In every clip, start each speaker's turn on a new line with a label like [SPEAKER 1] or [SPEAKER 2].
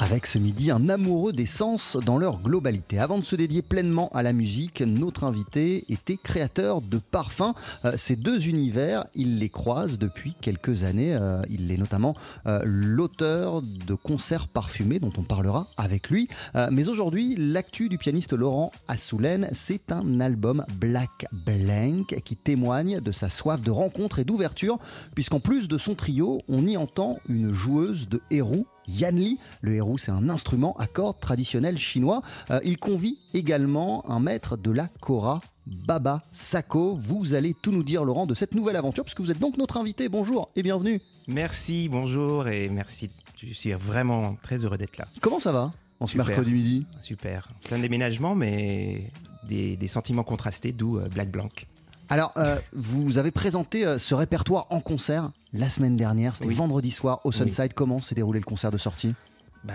[SPEAKER 1] Avec ce midi un amoureux des sens dans leur globalité. Avant de se dédier pleinement à la musique, notre invité était créateur de parfums. Euh, ces deux univers, il les croise depuis quelques années. Euh, il est notamment euh, l'auteur de concerts parfumés dont on parlera avec lui. Mais aujourd'hui, l'actu du pianiste Laurent Assoulen, c'est un album Black Blank qui témoigne de sa soif de rencontre et d'ouverture, puisqu'en plus de son trio, on y entend une joueuse de héros Yanli. Le héros, c'est un instrument à cordes traditionnel chinois. Euh, il convie également un maître de la kora, Baba Sako. Vous allez tout nous dire, Laurent, de cette nouvelle aventure, puisque vous êtes donc notre invité. Bonjour et bienvenue.
[SPEAKER 2] Merci, bonjour et merci. Je suis vraiment très heureux d'être là.
[SPEAKER 1] Comment ça va en ce mercredi midi?
[SPEAKER 2] Super. Plein de déménagements, mais des, des sentiments contrastés, d'où euh, Black Blanc.
[SPEAKER 1] Alors, euh, vous avez présenté euh, ce répertoire en concert la semaine dernière. C'était
[SPEAKER 2] Oui.
[SPEAKER 1] vendredi soir au Sunside. Comment s'est déroulé le concert de sortie?
[SPEAKER 2] Ben,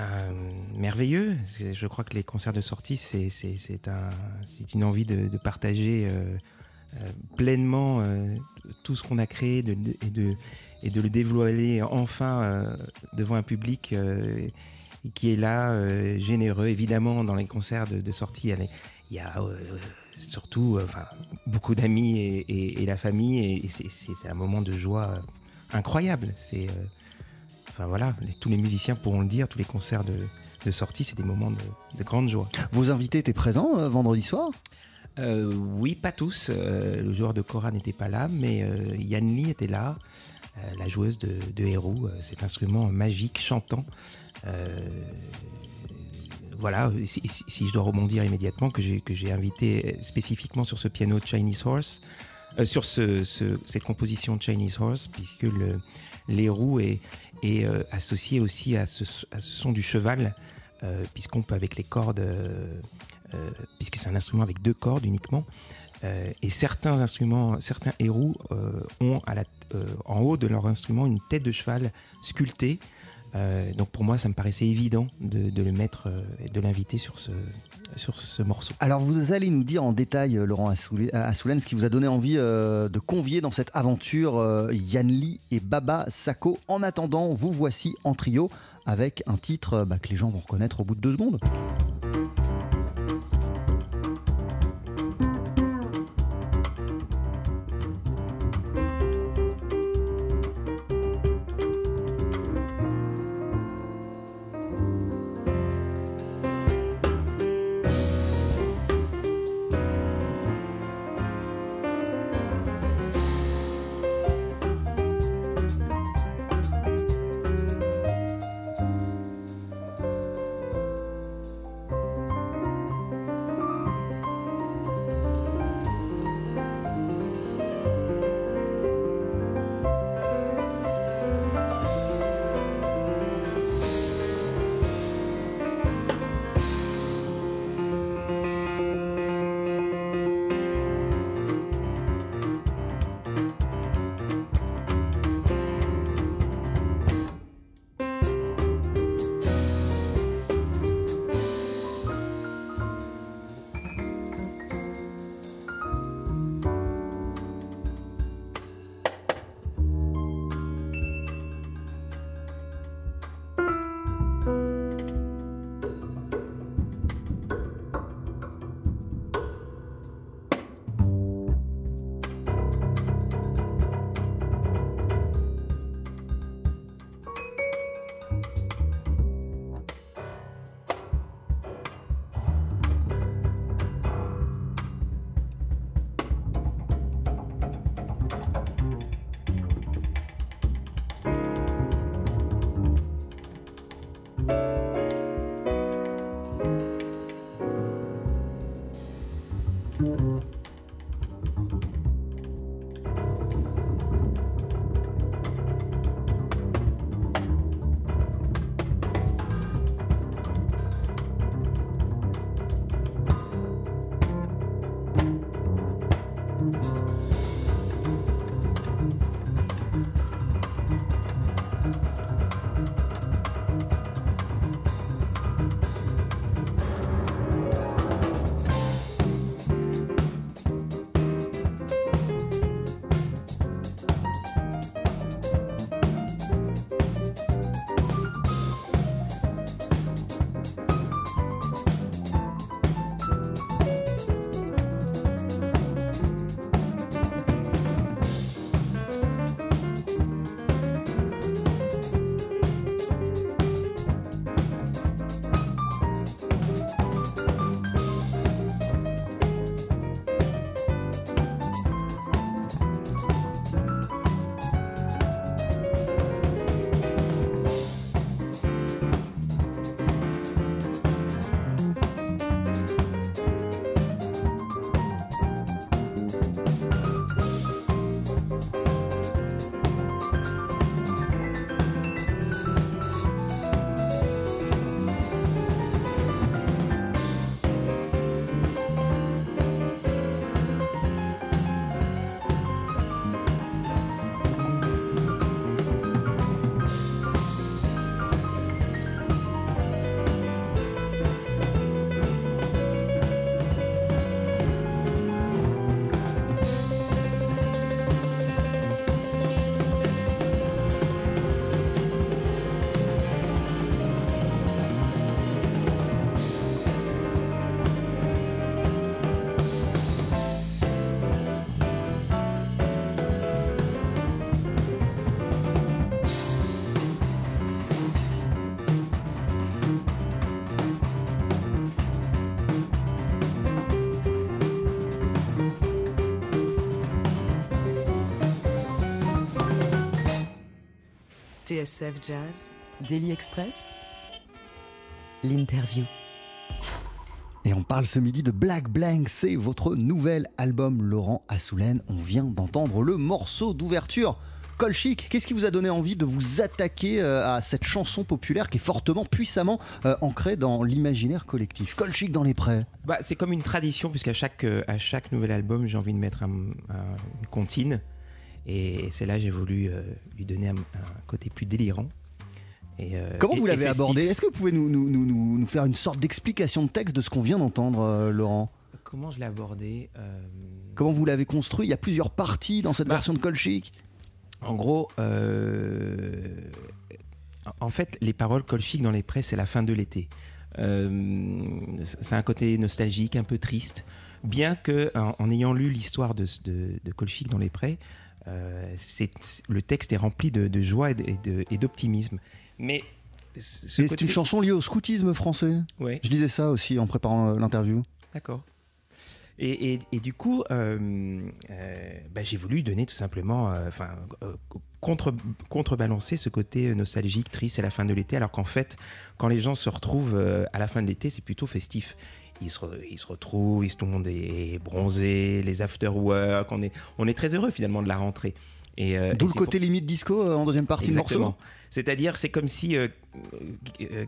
[SPEAKER 2] merveilleux. Je crois que les concerts de sortie, c'est c'est- c'est un, c'est une envie de, de partager euh, pleinement tout ce qu'on a créé de, de- et, de, et de le dévoiler enfin devant un public qui est là, généreux. Évidemment, dans les concerts de, de sortie, il y a, surtout euh, enfin, beaucoup d'amis et, et- et la famille, et, c'est- un moment de joie euh, incroyable. C'est euh, Enfin voilà, les- tous les musiciens pourront le dire, tous les concerts de, de sortie, c'est des moments de, de grande joie.
[SPEAKER 1] Vos invités étaient présents euh, vendredi soir?
[SPEAKER 2] Euh, oui, pas tous. euh, le joueur de Cora n'était pas là, mais Yann Lee était là, la joueuse de, de Héros, cet instrument magique, chantant. Voilà, si, je dois rebondir immédiatement, que j'ai invité spécifiquement sur ce piano Chinese Horse, euh, sur ce, ce- cette composition Chinese Horse, puisque le l'héros est, est euh, associé aussi à ce, son du cheval, euh, puisqu'on peut avec les cordes, puisque c'est un instrument avec deux cordes uniquement, et certains instruments, certains héros ont en haut de leur instrument une tête de cheval sculptée. Euh, donc pour moi, ça me paraissait évident de, le mettre euh, et de l'inviter sur ce, morceau.
[SPEAKER 1] Alors vous allez nous dire en détail, euh, Laurent Assoulen, ce qui vous a donné envie de convier dans cette aventure euh, Yann Lee et Baba Sako. En attendant, vous voici en trio avec un titre bah, que les gens vont reconnaître au bout de deux secondes.
[SPEAKER 3] TSF Jazz, Daily Express, l'interview.
[SPEAKER 1] Et on parle ce midi de Black Blank, c'est votre nouvel album Laurent Assoulen. On vient d'entendre le morceau d'ouverture. Colchic, qu'est-ce qui vous a donné envie de vous attaquer euh, à cette chanson populaire qui est fortement, puissamment euh, ancrée dans l'imaginaire collectif? Colchic dans les prés.
[SPEAKER 2] Bah, c'est comme une tradition, puisqu'à chaque, euh, à chaque nouvel album, j'ai envie de mettre un, un- une comptine. Et c'est là j'ai voulu euh, lui donner un, un côté plus délirant. Et, euh,
[SPEAKER 1] Comment
[SPEAKER 2] et-
[SPEAKER 1] vous l'avez abordé? Est-ce que vous pouvez nous, nous- nous- nous- nous faire une sorte d'explication de texte de ce qu'on vient d'entendre, euh, Laurent?
[SPEAKER 2] Comment je l'ai abordé
[SPEAKER 1] Comment vous l'avez construit? Il y a plusieurs parties dans cette
[SPEAKER 2] Bah,
[SPEAKER 1] version de Colchic.
[SPEAKER 2] En gros, euh, en fait, les paroles colchiques dans les prés, c'est la fin de l'été. Euh, c'est un côté nostalgique, un peu triste. Bien que, en, en ayant lu l'histoire de, de, de Colchic dans les prés, le texte est rempli de, de joie et d'optimisme. Mais
[SPEAKER 1] C'est
[SPEAKER 2] côté-
[SPEAKER 1] une chanson liée au scoutisme français.
[SPEAKER 2] Ouais.
[SPEAKER 1] Je disais ça aussi en préparant euh, l'interview.
[SPEAKER 2] D'accord. Et, et- et du coup, euh, euh, bah, j'ai voulu donner tout simplement, euh, enfin, euh, contre, contrebalancer ce côté nostalgique, triste à la fin de l'été, alors qu'en fait, quand les gens se retrouvent euh, à la fin de l'été, c'est plutôt festif ils se, retrouvent, ils, tout le monde est bronzé, les after-work, on est, très heureux finalement de la rentrée. Et, euh,
[SPEAKER 1] D'où le côté limite disco euh, en deuxième partie
[SPEAKER 2] Exactement.
[SPEAKER 1] du morceau.
[SPEAKER 2] C'est-à-dire, c'est comme si euh,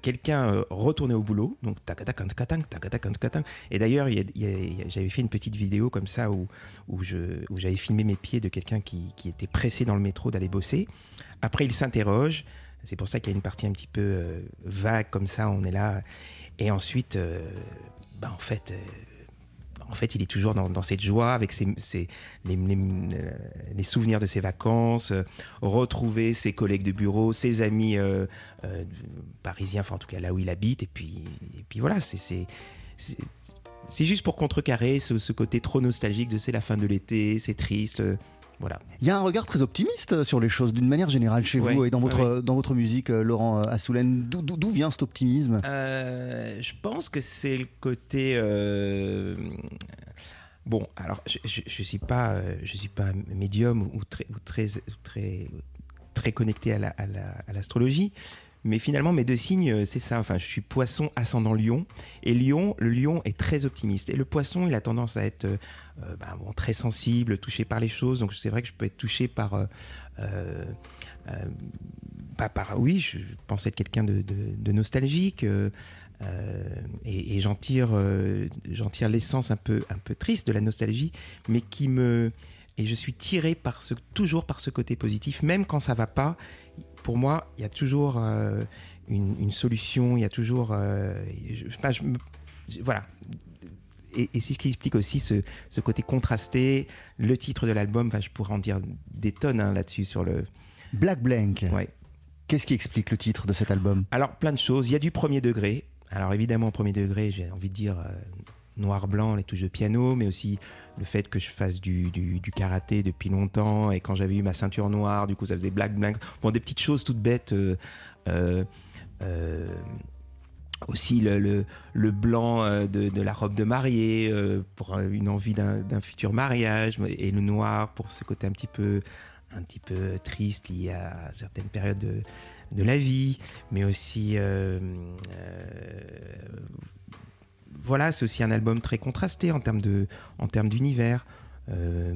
[SPEAKER 2] quelqu'un retournait au boulot. Donc, et d'ailleurs, j'avais fait une petite vidéo comme ça où, j'avais filmé mes pieds de quelqu'un qui, était pressé dans le métro d'aller bosser. Après, il s'interroge. C'est pour ça qu'il y a une partie un petit peu vague comme ça. On est là. Et ensuite, bah, en fait. euh, en fait, il est toujours dans, cette joie avec ses, euh, les souvenirs de ses vacances, euh, retrouver ses collègues de bureau, ses amis parisiens, enfin en tout cas là où il habite. Et puis, et puis voilà, c'est juste pour contrecarrer ce, ce côté trop nostalgique de c'est la fin de l'été, c'est triste. Voilà.
[SPEAKER 1] Il y a un regard très optimiste sur les choses d'une manière générale chez vous et dans votre, dans votre musique, euh, Laurent euh, Assoulen. D'où- vient cet optimisme?
[SPEAKER 2] Euh, je pense que c'est le côté. euh, Bon, alors je, je, je suis pas, je suis pas médium ou très, ou très, ou très, très connecté à la- à la- à l'astrologie. Mais finalement, mes deux signes, euh, c'est ça. Enfin, je suis poisson ascendant lion. Et lion, le lion est très optimiste. Et le poisson, il a tendance à être euh, euh, bon, très sensible, touché par les choses. Donc, c'est vrai que je peux être touché par. bah, par oui, je pense être quelqu'un de, nostalgique. et j'en tire, tire l'essence un peu, un peu triste de la nostalgie, mais qui me. Et je suis tiré par ce, toujours par ce côté positif, même quand ça va pas. Pour moi, il y a toujours euh, une, une solution, il y a toujours. euh, je- enfin, je me- je- voilà. Et, et c'est ce qui explique aussi ce, ce côté contrasté. Le titre de l'album, je pourrais en dire des tonnes hein, là-dessus sur le.
[SPEAKER 1] Black Blank.
[SPEAKER 2] Ouais.
[SPEAKER 1] Qu'est-ce qui explique le titre de cet album?
[SPEAKER 2] Alors, plein de choses. Il y a du premier degré. Alors, évidemment, premier degré, j'ai envie de dire euh, noir-blanc, les touches de piano, mais aussi le fait que je fasse du, du- karaté depuis longtemps. Et quand j'avais eu ma ceinture noire, du coup, ça faisait black, black. Bon, des petites choses toutes bêtes. euh, euh, euh, aussi le, le- blanc de, de la robe de mariée pour une envie d'un futur mariage et le noir pour ce côté un petit peu un petit peu triste lié à certaines périodes de, de la vie mais aussi voilà c'est aussi un album très contrasté en termes de en termes d'univers. Euh,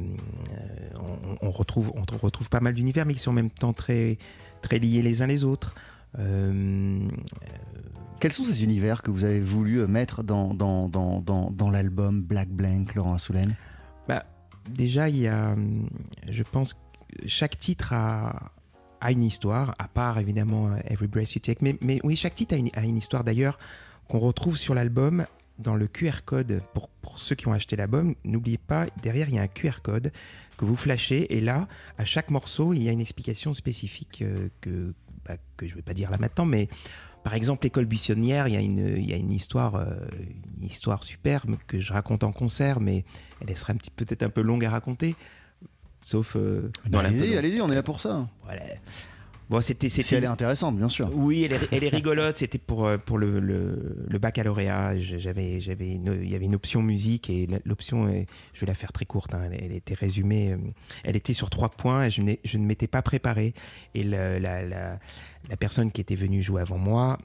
[SPEAKER 2] euh, on, on retrouve on retrouve pas mal d'univers mais qui sont en même temps très très liés les uns les autres. Euh,
[SPEAKER 1] Quels sont ces univers que vous avez voulu mettre dans, dans, dans, dans, dans l'album Black Blank, Laurent Assoulen
[SPEAKER 2] Bah, déjà, il y a, je pense, que chaque titre a, a une histoire, à part évidemment Every Breath You Take. Mais, mais oui, chaque titre a une, a une histoire d'ailleurs qu'on retrouve sur l'album dans le QR code. Pour, pour ceux qui ont acheté l'album, n'oubliez pas, derrière, il y a un QR code que vous flashez. Et là, à chaque morceau, il y a une explication spécifique euh, que, bah, que je ne vais pas dire là maintenant, mais par exemple, l'école buissonnière, il y a une, il y a une histoire, euh, une histoire superbe que je raconte en concert, mais elle serait un petit peut-être un peu longue à raconter, sauf euh, dans la
[SPEAKER 1] Allez-y, allez-y, on est là pour ça.
[SPEAKER 2] voilà. Bon, c'était,
[SPEAKER 1] Si elle est intéressante, bien sûr.
[SPEAKER 2] Oui, elle est, elle est rigolote. C'était pour, euh, pour le, le, le baccalauréat. J'avais, j'avais une- il y avait une option musique et l'option, je vais la faire très courte, hein, elle, elle était résumée. euh, Elle était sur trois points et je, je ne m'étais pas préparé. Et la, la, la personne qui était venue jouer avant moi,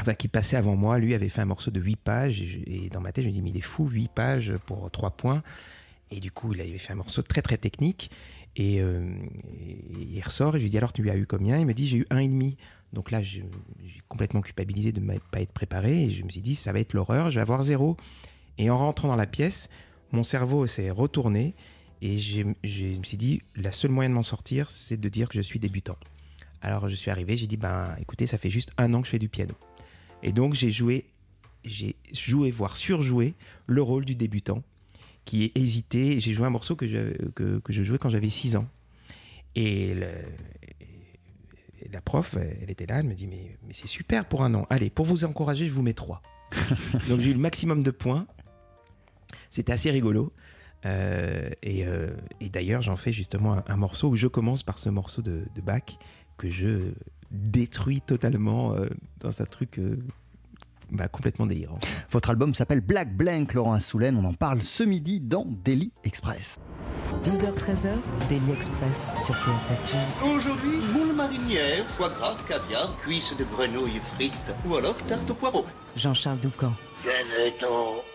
[SPEAKER 2] enfin qui passait avant moi, lui avait fait un morceau de 8 pages. Et, je- et dans ma tête, je me dis, mais il est fou, 8 pages pour 3 points. Et du coup, il avait fait un morceau très très technique. Et, euh, il ressort et je lui dis alors tu lui as eu combien? Il me dit j'ai eu un et demi. Donc là j'ai complètement culpabilisé de ne pas être préparé et je me suis dit ça va être l'horreur, je vais avoir zéro. Et en rentrant dans la pièce, mon cerveau s'est retourné et je me suis dit la seule moyen de m'en sortir c'est de dire que je suis débutant. Alors je suis arrivé, j'ai dit ben écoutez ça fait juste un an que je fais du piano. Et donc j'ai joué, j'ai joué voire surjoué le rôle du débutant qui est hésité. J'ai joué un morceau que je, que, que je jouais quand j'avais 6 ans. Et, le- et la prof, elle était là, elle me dit Mais, mais c'est super pour un an. Allez, pour vous encourager, je vous mets 3. Donc j'ai eu le maximum de points. C'était assez rigolo. Euh, et euh, et d'ailleurs, j'en fais justement un, un morceau où je commence par ce morceau de, de Bach que je détruis totalement euh, dans un truc bah, complètement délirant.
[SPEAKER 1] Votre album s'appelle Black Blank, Laurent Assoulen. On en parle ce midi dans Daily Express.
[SPEAKER 3] 12h-13h, Daily Express sur TSF Jazz.
[SPEAKER 4] Aujourd'hui, moule marinière, foie gras, caviar, cuisses de grenouille frites ou alors tarte au poireau.
[SPEAKER 3] Jean-Charles Doucan.
[SPEAKER 4] Venez-t'en.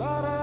[SPEAKER 3] da da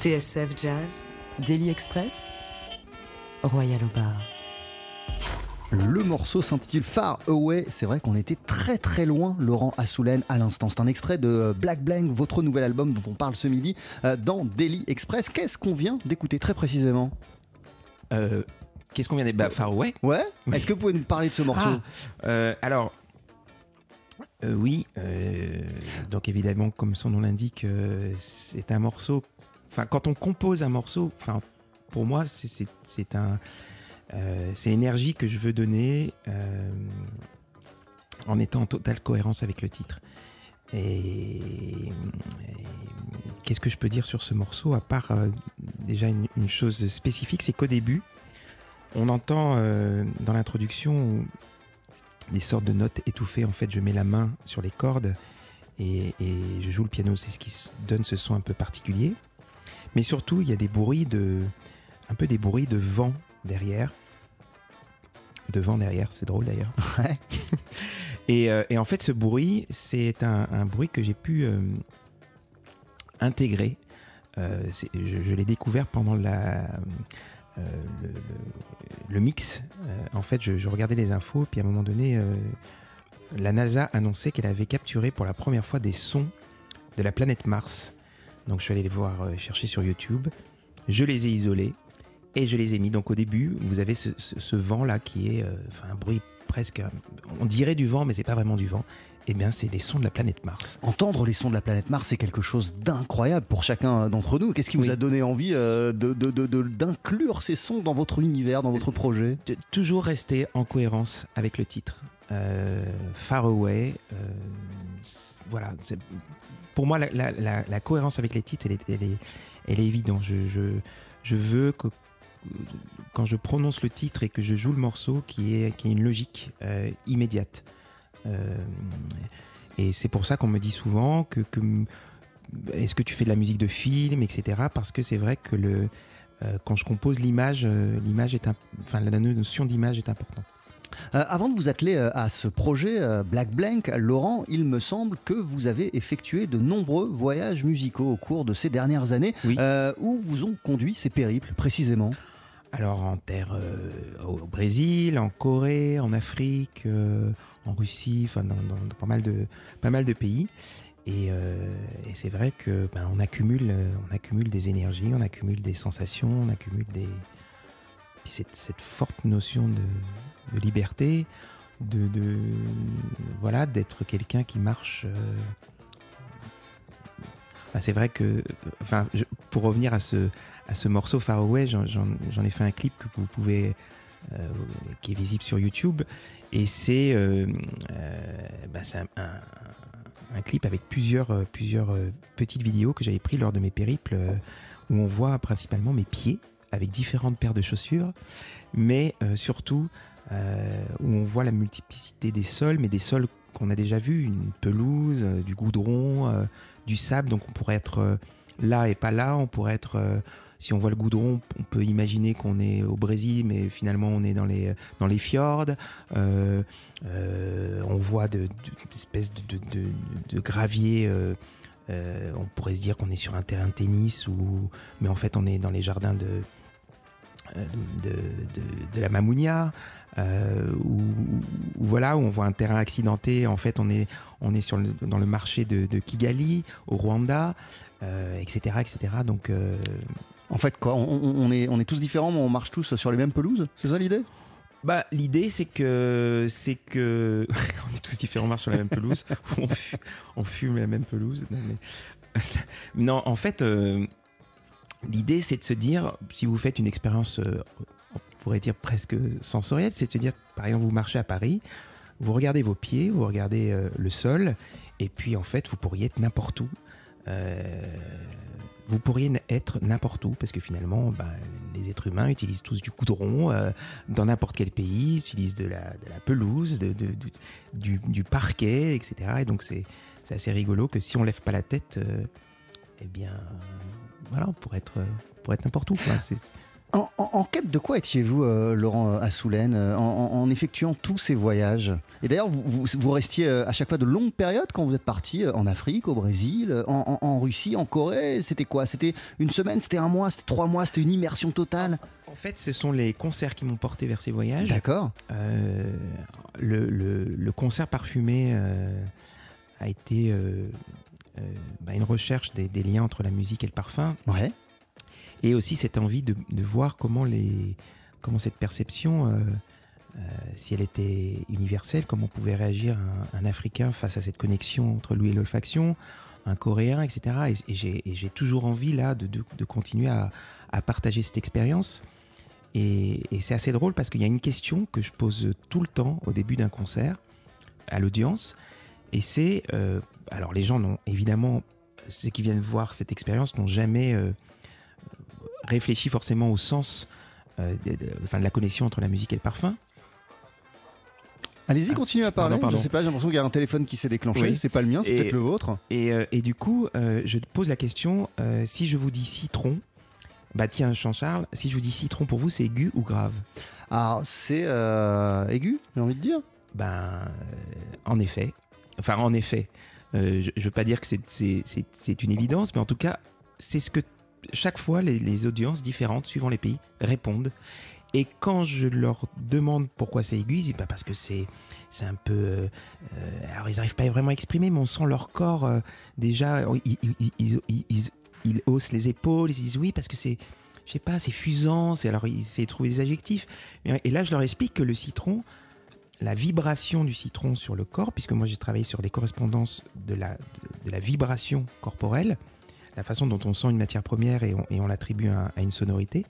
[SPEAKER 3] TSF Jazz, Daily Express, Royal au bar.
[SPEAKER 1] Le morceau s'intitule Far Away. C'est vrai qu'on était très très loin, Laurent Assoulen, à l'instant. C'est un extrait de Black Blank, votre nouvel album dont on parle ce midi euh, dans Daily Express. Qu'est-ce qu'on vient d'écouter très précisément?
[SPEAKER 2] Euh, Qu'est-ce qu'on vient de... Bah, Far Away?
[SPEAKER 1] Ouais
[SPEAKER 2] Oui.
[SPEAKER 1] Est-ce que vous pouvez nous parler de ce morceau?
[SPEAKER 2] Ah, euh, alors, euh, oui, euh, donc évidemment, comme son nom l'indique, euh, c'est un morceau. Enfin, quand on compose un morceau, enfin, pour moi, c'est- un, euh, c'est l'énergie que je veux donner euh, en étant en totale cohérence avec le titre. Et, qu'est-ce que je peux dire sur ce morceau à part euh, déjà une, chose spécifique, c'est qu'au début, on entend dans l'introduction des sortes de notes étouffées. En fait, je mets la main sur les cordes et, je joue le piano. C'est ce qui donne ce son un peu particulier. Mais surtout, il y a des bruits de, un peu des bruits de vent derrière. De vent derrière, c'est drôle d'ailleurs.
[SPEAKER 1] Ouais.
[SPEAKER 2] et, euh, et en fait, ce bruit, c'est un, un bruit que j'ai pu euh, intégrer. Euh, je je l'ai découvert pendant la, euh, le, le- le mix. Euh, en fait, je, je regardais les infos, puis à un moment donné, euh, la NASA annonçait qu'elle avait capturé pour la première fois des sons de la planète Mars. Donc je suis allé les voir euh, chercher sur YouTube. Je les ai isolés et je les ai mis. Donc au début, vous avez ce, ce- ce vent-là qui est euh, enfin, un bruit presque. On dirait du vent, mais c'est pas vraiment du vent. Eh bien, c'est les sons de la planète Mars.
[SPEAKER 1] Entendre les sons de la planète Mars, c'est quelque chose d'incroyable pour chacun d'entre nous. Qu'est-ce qui vous a donné envie euh, de- de- de- de- d'inclure ces sons dans votre univers, dans votre projet?
[SPEAKER 2] De toujours rester en cohérence avec le titre. Euh, Far Away, euh, c'est- voilà. c'est- Pour moi, la, cohérence avec les titres, elle est, évidente. Je, veux que quand je prononce le titre et que je joue le morceau, qu'il y ait, une logique euh, immédiate. Euh, et c'est pour ça qu'on me dit souvent que, est-ce que tu fais de la musique de film, etc. Parce que c'est vrai que euh, quand je compose l'image, l'image la notion d'image est importante.
[SPEAKER 1] Euh, avant de vous atteler euh, à ce projet euh, Black Blank, Laurent, il me semble que vous avez effectué de nombreux voyages musicaux au cours de ces dernières années.
[SPEAKER 2] Oui.
[SPEAKER 1] Où vous ont conduit ces périples précisément?
[SPEAKER 2] Alors en terre, au Brésil, en Corée, en Afrique, en Russie, enfin dans, dans- dans pas mal de pas mal de pays. Et, euh, et c'est vrai que ben, on accumule, on accumule des énergies, on accumule des sensations, on accumule des puis cette, cette forte notion de, de liberté, de, voilà d'être quelqu'un qui marche. euh, c'est vrai que, pour revenir à ce morceau Far Away, j'en- ai fait un clip que vous pouvez, euh, qui est visible sur YouTube, et c'est euh, bah, un, clip avec plusieurs, plusieurs petites vidéos que j'avais pris lors de mes périples, où on voit principalement mes pieds avec différentes paires de chaussures, mais surtout euh, où on voit la multiplicité des sols, mais des sols qu'on a déjà vus, une pelouse, euh, du goudron, euh, du sable, donc on pourrait être là et pas là, on pourrait être si on voit le goudron, on peut imaginer qu'on est au Brésil, mais finalement on est dans les, dans les fjords. On voit de, espèces de, de, de- gravier. on pourrait se dire qu'on est sur un terrain de tennis, ou, mais en fait on est dans les jardins de, de, de- de la Mamounia. euh, où, voilà, où on voit un terrain accidenté. En fait, on est, on est sur le- dans le marché de, de Kigali, au Rwanda, euh, etc., etc. Donc, euh,
[SPEAKER 1] En fait, quoi on, est, on est tous différents, mais on marche tous sur les mêmes pelouses C'est ça l'idée?
[SPEAKER 2] Bah, l'idée, c'est que, c'est que, on est tous différents, on marche sur la même pelouse, on, fu- on fume la même pelouse. Non, mais- non, en fait, euh, l'idée, c'est de se dire, si vous faites une expérience, euh, on pourrait dire presque sensorielle, c'est de se dire, par exemple, vous marchez à Paris, vous regardez vos pieds, vous regardez euh, le sol, et puis en fait, vous pourriez être n'importe où. Euh, vous pourriez être n'importe où, parce que finalement, bah, les êtres humains utilisent tous du goudron euh, dans n'importe quel pays, ils utilisent de la, pelouse, du- du, parquet, etc. Et donc c'est assez rigolo que si on lève pas la tête, eh bien, voilà, pourrait être, euh, pourrait être n'importe où. quoi. C'est-
[SPEAKER 1] En, en- en quête de quoi étiez-vous, euh, Laurent Assoulen, euh, en, en- effectuant tous ces voyages? Et d'ailleurs, vous, vous, vous restiez euh, à chaque fois de longues périodes quand vous êtes parti euh, en Afrique, au Brésil, euh, en, en- en Russie, en Corée? C'était quoi? C'était une semaine, c'était un mois, c'était trois mois, c'était une immersion totale?
[SPEAKER 2] En fait, ce sont les concerts qui m'ont porté vers ces voyages.
[SPEAKER 1] D'accord.
[SPEAKER 2] Euh, le, le- le concert parfumé euh, a été euh, euh, bah, une recherche des, des liens entre la musique et le parfum,
[SPEAKER 1] Ouais.
[SPEAKER 2] et aussi cette envie de, de voir comment, les, comment cette perception, euh, euh, si elle était universelle, comment pouvait réagir un, un Africain face à cette connexion entre l'ouïe et l'olfaction, un Coréen, etc. Et, j'ai et j'ai toujours envie là de, de- de continuer à, à partager cette expérience. Et, et c'est assez drôle parce qu'il y a une question que je pose tout le temps au début d'un concert à l'audience. Et c'est. euh, alors, les gens n'ont évidemment. Ceux qui viennent voir cette expérience n'ont jamais euh, réfléchi forcément au sens euh, de, de- enfin, de la connexion entre la musique et le parfum.
[SPEAKER 1] Allez-y,
[SPEAKER 2] Ah,
[SPEAKER 1] continuez à parler.
[SPEAKER 2] pardon, pardon.
[SPEAKER 1] Je sais pas, j'ai l'impression qu'il y a un téléphone qui s'est déclenché.
[SPEAKER 2] Oui.
[SPEAKER 1] C'est pas le mien, c'est peut-être le vôtre.
[SPEAKER 2] Et, euh, et du coup, euh, je te pose la question euh, si je vous dis citron, bah tiens, Jean-Charles, si je vous dis citron pour vous, c'est aigu ou grave?
[SPEAKER 1] Alors, c'est euh, aigu, j'ai envie de dire.
[SPEAKER 2] Ben, en effet. Enfin, en effet. Euh, je ne veux pas dire que c'est- une évidence, mais en tout cas, c'est ce que chaque fois les, audiences différentes, suivant les pays, répondent. Et quand je leur demande pourquoi c'est aigu, ils disent bah, parce que c'est un peu. euh, euh, alors, ils n'arrivent pas vraiment à exprimer, mais on sent leur corps déjà. Ils, ils- haussent les épaules, ils se disent oui, parce que c'est. Je sais pas, c'est fusant. Alors, ils essaient de trouver des adjectifs. Et là, je leur explique que le citron, la vibration du citron sur le corps, puisque moi j'ai travaillé sur les correspondances de la, vibration corporelle, la façon dont on sent une matière première et on, l'attribue à, une sonorité,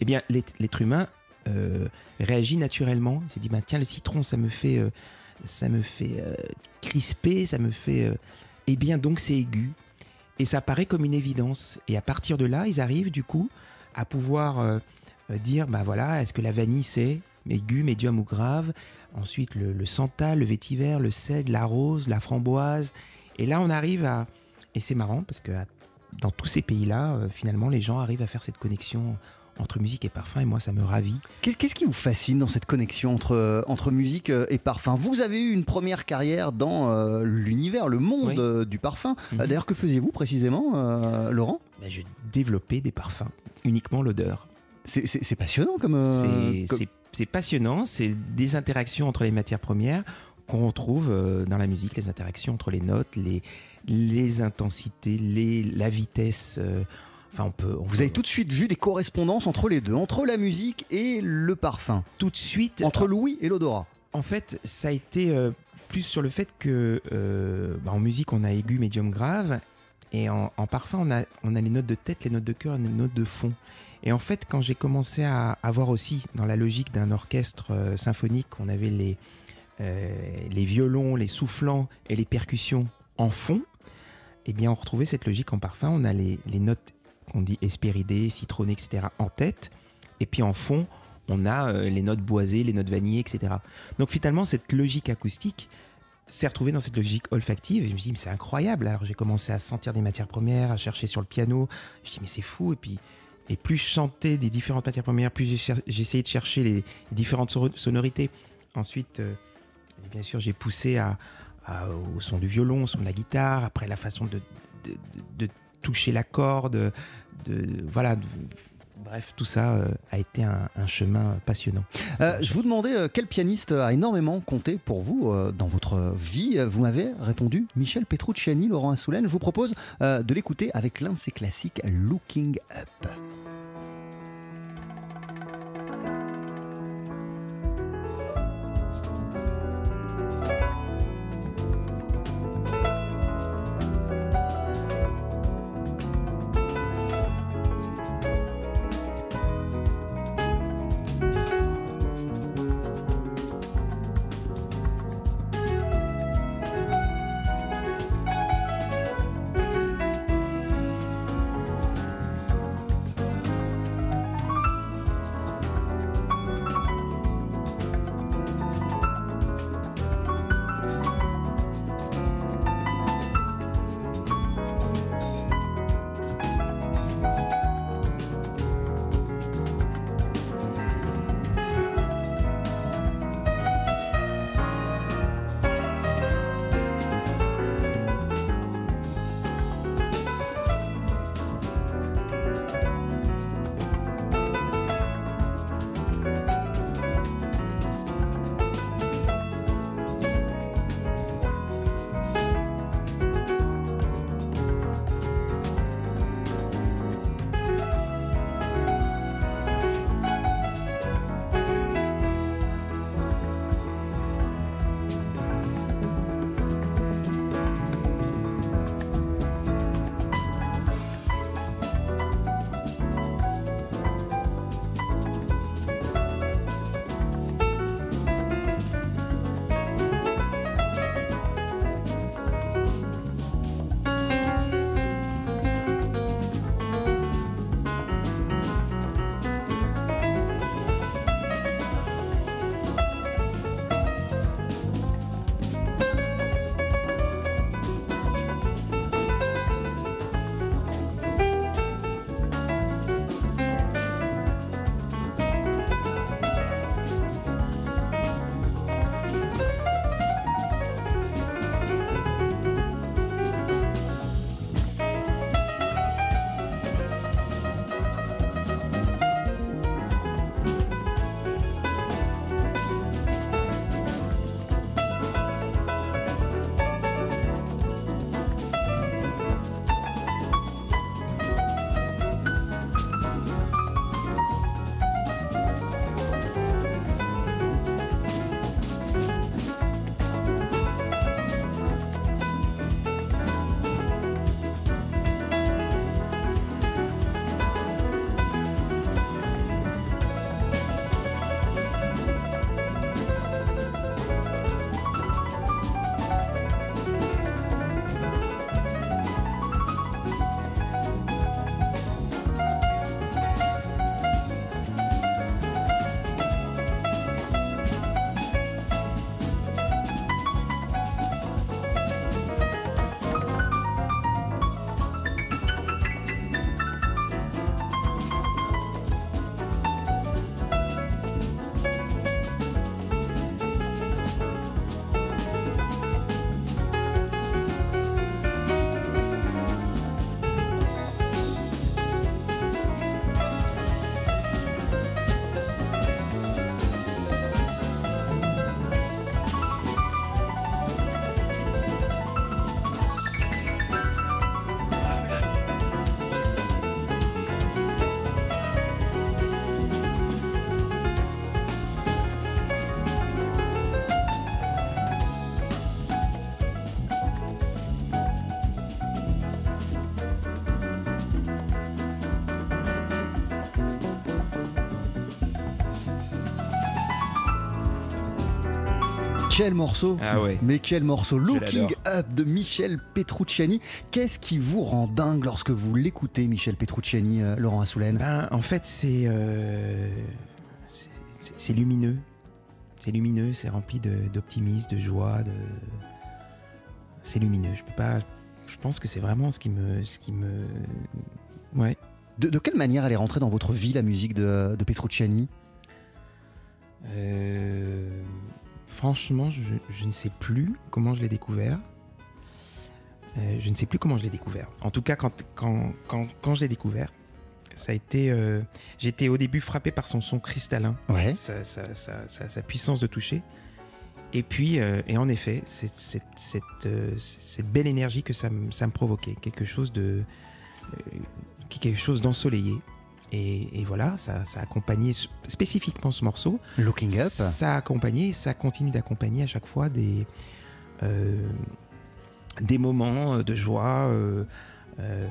[SPEAKER 2] eh bien l'être humain euh, réagit naturellement. Il s'est dit, bah, tiens, le citron, ça me fait, euh, ça me fait euh, crisper, ça me fait... eh bien, donc c'est aigu. Et ça paraît comme une évidence. Et à partir de là, ils arrivent du coup à pouvoir dire, bah voilà, est-ce que la vanille c'est aigu, médium ou grave Ensuite, le, le santal, le vétiver, le cèdre, la rose, la framboise. Et là, on arrive à... Et c'est marrant parce que dans tous ces pays-là, euh, finalement, les gens arrivent à faire cette connexion entre musique et parfum. Et moi, ça me ravit.
[SPEAKER 1] Qu'est- Qu'est-ce qui vous fascine dans cette connexion entre, euh, entre musique euh, et parfum? Vous avez eu une première carrière dans euh, l'univers, le monde
[SPEAKER 2] Oui.
[SPEAKER 1] euh, du parfum.
[SPEAKER 2] Mhm.
[SPEAKER 1] D'ailleurs, que faisiez-vous précisément, Laurent?
[SPEAKER 2] Ben, je développais des parfums, uniquement l'odeur.
[SPEAKER 1] C'est- passionnant comme. euh,
[SPEAKER 2] C'est-
[SPEAKER 1] comme-
[SPEAKER 2] c'est passionnant, c'est des interactions entre les matières premières qu'on retrouve euh, dans la musique, les interactions entre les notes, les, les intensités, les, la vitesse. euh, enfin, on peut. on
[SPEAKER 1] Vous
[SPEAKER 2] peut-
[SPEAKER 1] avez tout de suite vu les correspondances entre les deux, entre la musique et le parfum,
[SPEAKER 2] tout de suite.
[SPEAKER 1] entre l'ouïe et l'odorat.
[SPEAKER 2] En fait, ça a été euh, plus sur le fait que euh, bah, en musique, on a aigu, médium, grave, et en, en parfum, on a, on a les notes de tête, les notes de cœur, les notes de fond. Et en fait, quand j'ai commencé à avoir aussi, dans la logique d'un orchestre euh, symphonique, on avait les, euh, les violons, les soufflants et les percussions en fond, eh bien, on retrouvait cette logique en parfum. On a les, notes qu'on dit espéridées, citronnées, etc. en tête, et puis en fond, on a euh, les notes boisées, les notes vanillées, etc. Donc finalement, cette logique acoustique s'est retrouvée dans cette logique olfactive. Et je me suis dit, mais c'est incroyable. Alors j'ai commencé à sentir des matières premières, à chercher sur le piano. Je me dit, mais c'est fou. Et puis, et plus je chantais des différentes matières premières, plus essayé de chercher les différentes sonorités. Ensuite, euh, bien sûr, j'ai poussé au son du violon, au son de la guitare, après la façon de, toucher la corde, de, voilà. bref, tout ça euh, a été un, chemin passionnant.
[SPEAKER 1] Euh, je vous demandais quel pianiste a énormément compté pour vous dans votre vie? Vous m'avez répondu Michel Petrucciani, Laurent Assoulen. Je vous propose de l'écouter avec l'un de ses classiques, Looking Up. Quel morceau
[SPEAKER 2] Ah ouais.
[SPEAKER 1] Mais quel morceau Looking. Up de Michel Petrucciani. Qu'est-ce qui vous rend dingue lorsque vous l'écoutez, Michel Petrucciani, euh, Laurent Assoulen?
[SPEAKER 2] Ben, en fait, c'est euh, c'est- lumineux. C'est lumineux, c'est rempli de- d'optimisme, de, joie. De... C'est lumineux. Je peux pas. Je pense que c'est vraiment ce qui me, ce qui me. Ouais.
[SPEAKER 1] de, de quelle manière elle est rentrée dans votre vie, la musique de, de Petrucciani?
[SPEAKER 2] Euh, franchement, je, je ne sais plus comment je l'ai découvert. Euh, je ne sais plus comment je l'ai découvert. En tout cas, quand, quand, quand, quand je l'ai découvert, ça a été. euh, J'étais au début frappé par son son cristallin,
[SPEAKER 1] Ouais.
[SPEAKER 2] sa, sa- sa- sa- sa puissance de toucher. Et puis, euh, et en effet, cette, cette belle énergie que ça, me- ça me provoquait, quelque chose de, quelque chose d'ensoleillé. Et, et voilà, ça, ça a accompagné s- spécifiquement ce morceau.
[SPEAKER 1] Looking Up.
[SPEAKER 2] Ça a accompagné, ça continue d'accompagner à chaque fois des, euh, des moments de joie, euh, euh,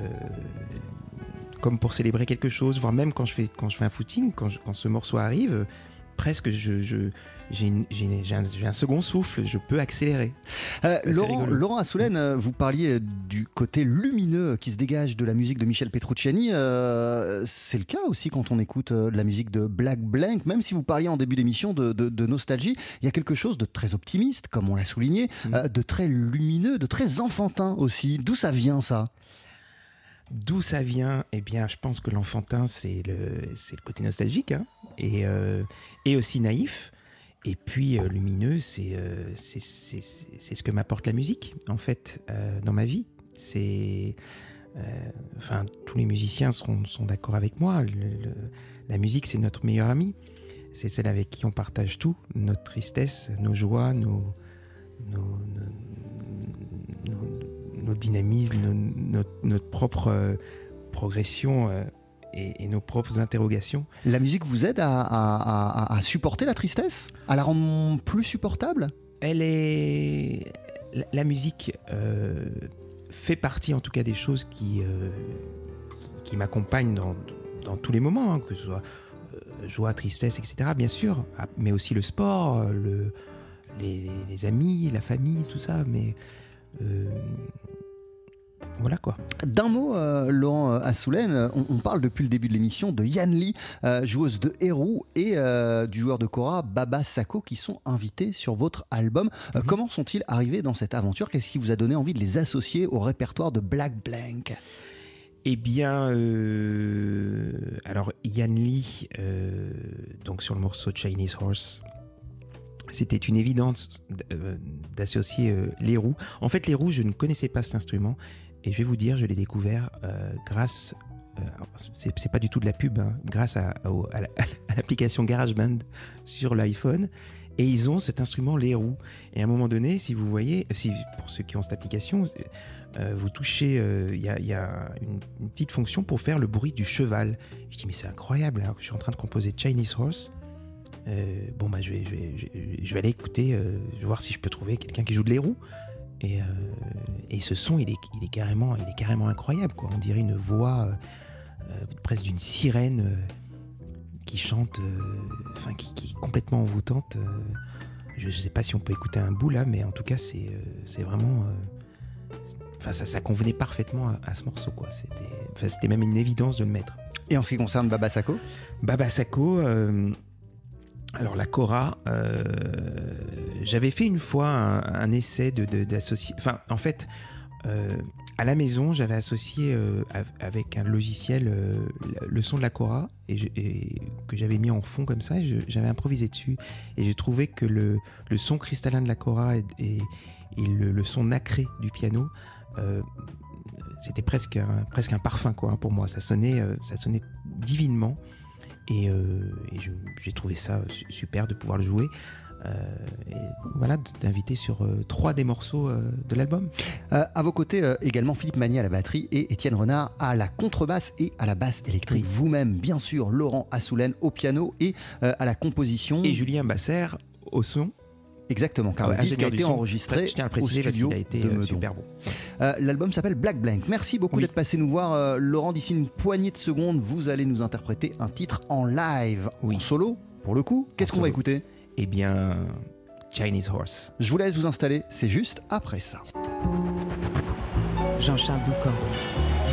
[SPEAKER 2] comme pour célébrer quelque chose, voire même quand je fais, quand je fais un footing, quand, je- quand ce morceau arrive, euh, presque je, je- j'ai un, second souffle, je peux accélérer.
[SPEAKER 1] Euh, Laurent,
[SPEAKER 2] rigolo.
[SPEAKER 1] Laurent Assoulen, euh, vous parliez du côté lumineux qui se dégage de la musique de Michel Petrucciani. euh, c'est le cas aussi quand on écoute la musique de Black Blank. Même si vous parliez en début d'émission de, de- de nostalgie, il y a quelque chose de très optimiste, comme on l'a souligné,
[SPEAKER 2] Mm.
[SPEAKER 1] euh, de très lumineux, de très enfantin aussi. D'où ça vient ça?
[SPEAKER 2] D'où ça vient? Eh bien, je pense que l'enfantin, c'est le, côté nostalgique hein, et, euh, et aussi naïf. Et puis, euh, lumineux, c'est euh, ce que m'apporte la musique, en fait, euh, dans ma vie. C'est. euh, Enfin, tous les musiciens seront, sont d'accord avec moi. La musique, c'est notre meilleur ami. C'est celle avec qui on partage tout, notre tristesse, nos joies, nos, nos, nos, nos- dynamismes, notre, notre propre progression et, et nos propres interrogations.
[SPEAKER 1] La musique vous aide à, à- à- à supporter la tristesse À la rendre plus supportable?
[SPEAKER 2] Elle est. La, la musique euh, fait partie en tout cas des choses qui, euh, qui, qui m'accompagnent dans, dans tous les moments, hein, que ce soit euh, joie, tristesse, etc. Bien sûr, Ah, mais aussi le sport, le, les, les- amis, la famille, tout ça. Mais voilà quoi.
[SPEAKER 1] D'un mot, euh, Laurent euh, Assoulen, euh, on, on parle depuis le début de l'émission de Yann Lee, euh, joueuse de Héroux, et euh, du joueur de Cora, Baba Sako, qui sont invités sur votre album.
[SPEAKER 2] Mhm.
[SPEAKER 1] Comment sont-ils arrivés dans cette aventure? Qu'est-ce qui vous a donné envie de les associer au répertoire de Black Blank?
[SPEAKER 2] Eh bien, alors Lee, euh, donc sur le morceau Chinese Horse, c'était une évidence d'associer les roues. En fait, les roues, je ne connaissais pas cet instrument, et je vais vous dire, je l'ai découvert euh, grâce, euh, c'est pas du tout de la pub, hein, grâce à, l'application GarageBand sur l'iPhone. Et ils ont cet instrument, les roues. Et à un moment donné, si vous voyez, si, pour ceux qui ont cette application, euh, vous touchez, euh, il y a, une, petite fonction pour faire le bruit du cheval. Je dis, mais c'est incroyable, alors que je suis en train de composer Chinese Horse. Bon, bah, je vais, aller écouter, voir si je peux trouver quelqu'un qui joue de les roues. Et, euh, et ce son, il est, il, est carrément, il est carrément incroyable. Quoi. On dirait une voix euh, euh, presque d'une sirène euh, qui chante, enfin, qui, qui est complètement envoûtante. je ne sais pas si on peut écouter un bout là, mais en tout cas, c'est c'est vraiment. Enfin, ça, ça convenait parfaitement à, à ce morceau, quoi. C'était, même une évidence de le mettre.
[SPEAKER 1] Et en ce qui concerne Baba Sako?
[SPEAKER 2] Baba Sako, euh, alors la Cora, euh, j'avais fait une fois un, essai de, de- d'associer. Enfin, en fait, euh, à la maison, j'avais associé euh, av- avec un logiciel le- son de la Cora et, que j'avais mis en fond comme ça. et j'avais improvisé dessus et j'ai trouvé que le, le son cristallin de la Cora et, le, son nacré du piano. c'était presque un, presque un parfum quoi hein, pour moi ça sonnait ça sonnait divinement et, euh, et j'ai trouvé ça su- super de pouvoir le jouer Euh, et voilà d'inviter sur euh, trois des morceaux euh, de l'album
[SPEAKER 1] Euh, à vos côtés, euh, également Philippe Magny à la batterie et Étienne Renard à la contrebasse et à la basse électrique. Vous-même, bien sûr, Laurent Assoulen au piano et euh, à la composition.
[SPEAKER 2] et Julien Basser au son
[SPEAKER 1] Exactement, car
[SPEAKER 2] Ouais,
[SPEAKER 1] le disque a été
[SPEAKER 2] son.
[SPEAKER 1] enregistré
[SPEAKER 2] je tiens à le
[SPEAKER 1] au
[SPEAKER 2] préciser
[SPEAKER 1] studio
[SPEAKER 2] a été
[SPEAKER 1] de
[SPEAKER 2] euh,
[SPEAKER 1] Meudon.
[SPEAKER 2] super bon
[SPEAKER 1] Euh, L'album s'appelle Black Blank. Merci beaucoup
[SPEAKER 2] Oui.
[SPEAKER 1] d'être passé nous voir. Euh, Laurent, d'ici une poignée de secondes, vous allez nous interpréter un titre en live,
[SPEAKER 2] Oui.
[SPEAKER 1] en solo, pour le coup. Qu'est-ce qu'on va écouter?
[SPEAKER 2] Eh bien Chinese Horse.
[SPEAKER 1] Je vous laisse vous installer, c'est juste après ça.
[SPEAKER 3] Jean-Charles Doucan,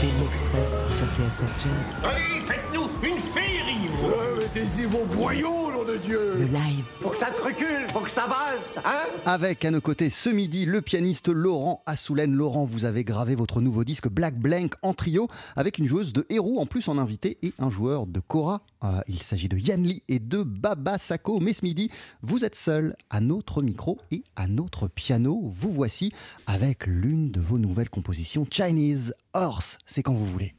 [SPEAKER 3] Daily Express sur TSF Jazz.
[SPEAKER 5] Allez, faites-nous une féerie Ouais, mettez-y vos boyaux, nom de Dieu
[SPEAKER 3] Le live,
[SPEAKER 6] Faut que ça te recule, faut que ça valse, hein?
[SPEAKER 1] Avec à nos côtés ce midi le pianiste Laurent Assoulen. Laurent, vous avez gravé votre nouveau disque Black Blank en trio avec une joueuse de héros en plus en invité et un joueur de Cora. Euh, il s'agit de Yann Lee et de Baba Sako. Mais ce midi, vous êtes seul à notre micro et à notre piano. Vous voici avec l'une de vos nouvelles compositions Chinese Horse. C'est quand vous voulez.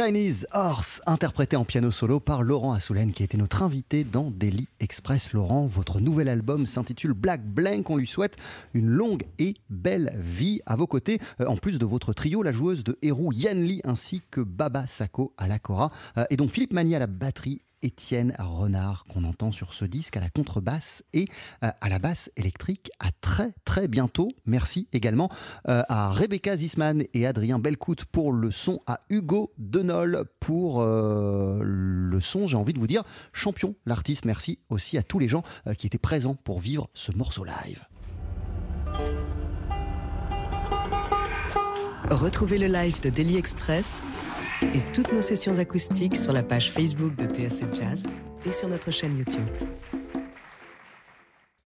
[SPEAKER 1] Chinese Horse, interprété en piano solo par Laurent Assoulen, qui était notre invité dans Daily Express. Laurent, votre nouvel album s'intitule Black Blank. On lui souhaite une longue et belle vie à vos côtés, euh, en plus de votre trio, la joueuse de héros Yan Li ainsi que Baba Sako à la Cora, euh, et donc Philippe Magny à la batterie Étienne Renard qu'on entend sur ce disque à la contrebasse et euh, à la basse électrique. À très très bientôt. Merci également euh, à Rebecca Zisman et Adrien Belcout pour le son, à Hugo Denol pour euh, le son. J'ai envie de vous dire champion l'artiste. Merci aussi à tous les gens qui étaient présents pour vivre ce morceau live.
[SPEAKER 3] Retrouvez le live de Daily Express et toutes nos sessions acoustiques sur la page Facebook de TSF Jazz et sur notre chaîne YouTube.